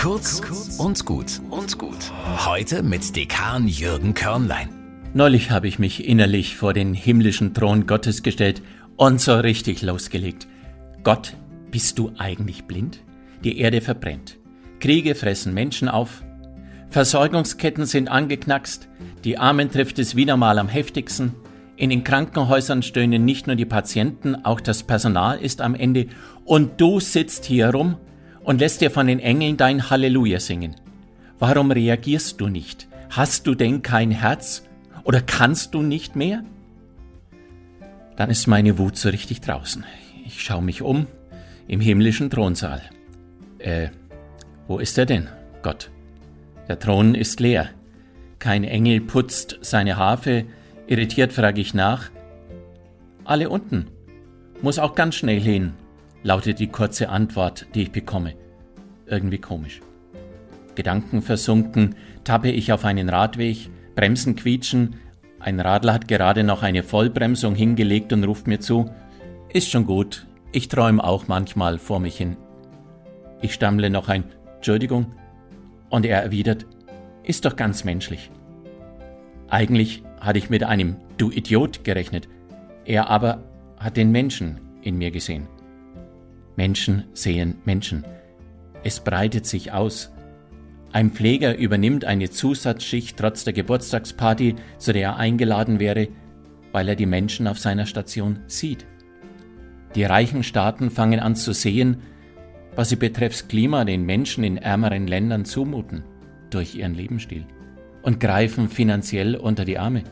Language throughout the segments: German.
Kurz und gut und gut. Heute mit Dekan Jürgen Körnlein. Neulich habe ich mich innerlich vor den himmlischen Thron Gottes gestellt und so richtig losgelegt. Gott, bist du eigentlich blind? Die Erde verbrennt. Kriege fressen Menschen auf. Versorgungsketten sind angeknackst. Die Armen trifft es wieder mal am heftigsten. In den Krankenhäusern stöhnen nicht nur die Patienten, auch das Personal ist am Ende. Und du sitzt hier rum und lässt dir von den Engeln dein Halleluja singen. Warum reagierst du nicht? Hast du denn kein Herz? Oder kannst du nicht mehr? Dann ist meine Wut so richtig draußen. Ich schaue mich um im himmlischen Thronsaal. Äh, wo ist er denn, Gott? Der Thron ist leer. Kein Engel putzt seine Harfe, Irritiert frage ich nach. Alle unten. Muss auch ganz schnell hin, lautet die kurze Antwort, die ich bekomme. Irgendwie komisch. Gedanken versunken, tappe ich auf einen Radweg, Bremsen quietschen, ein Radler hat gerade noch eine Vollbremsung hingelegt und ruft mir zu, ist schon gut, ich träume auch manchmal vor mich hin. Ich stammle noch ein Entschuldigung und er erwidert, ist doch ganz menschlich. Eigentlich hatte ich mit einem Du Idiot gerechnet. Er aber hat den Menschen in mir gesehen. Menschen sehen Menschen. Es breitet sich aus. Ein Pfleger übernimmt eine Zusatzschicht trotz der Geburtstagsparty, zu der er eingeladen wäre, weil er die Menschen auf seiner Station sieht. Die reichen Staaten fangen an zu sehen, was sie betreffs Klima den Menschen in ärmeren Ländern zumuten durch ihren Lebensstil und greifen finanziell unter die Arme.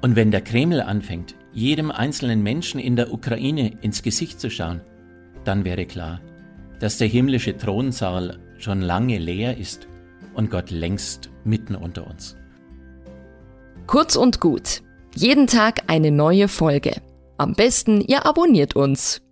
Und wenn der Kreml anfängt, jedem einzelnen Menschen in der Ukraine ins Gesicht zu schauen, dann wäre klar, dass der himmlische Thronsaal schon lange leer ist und Gott längst mitten unter uns. Kurz und gut. Jeden Tag eine neue Folge. Am besten, ihr abonniert uns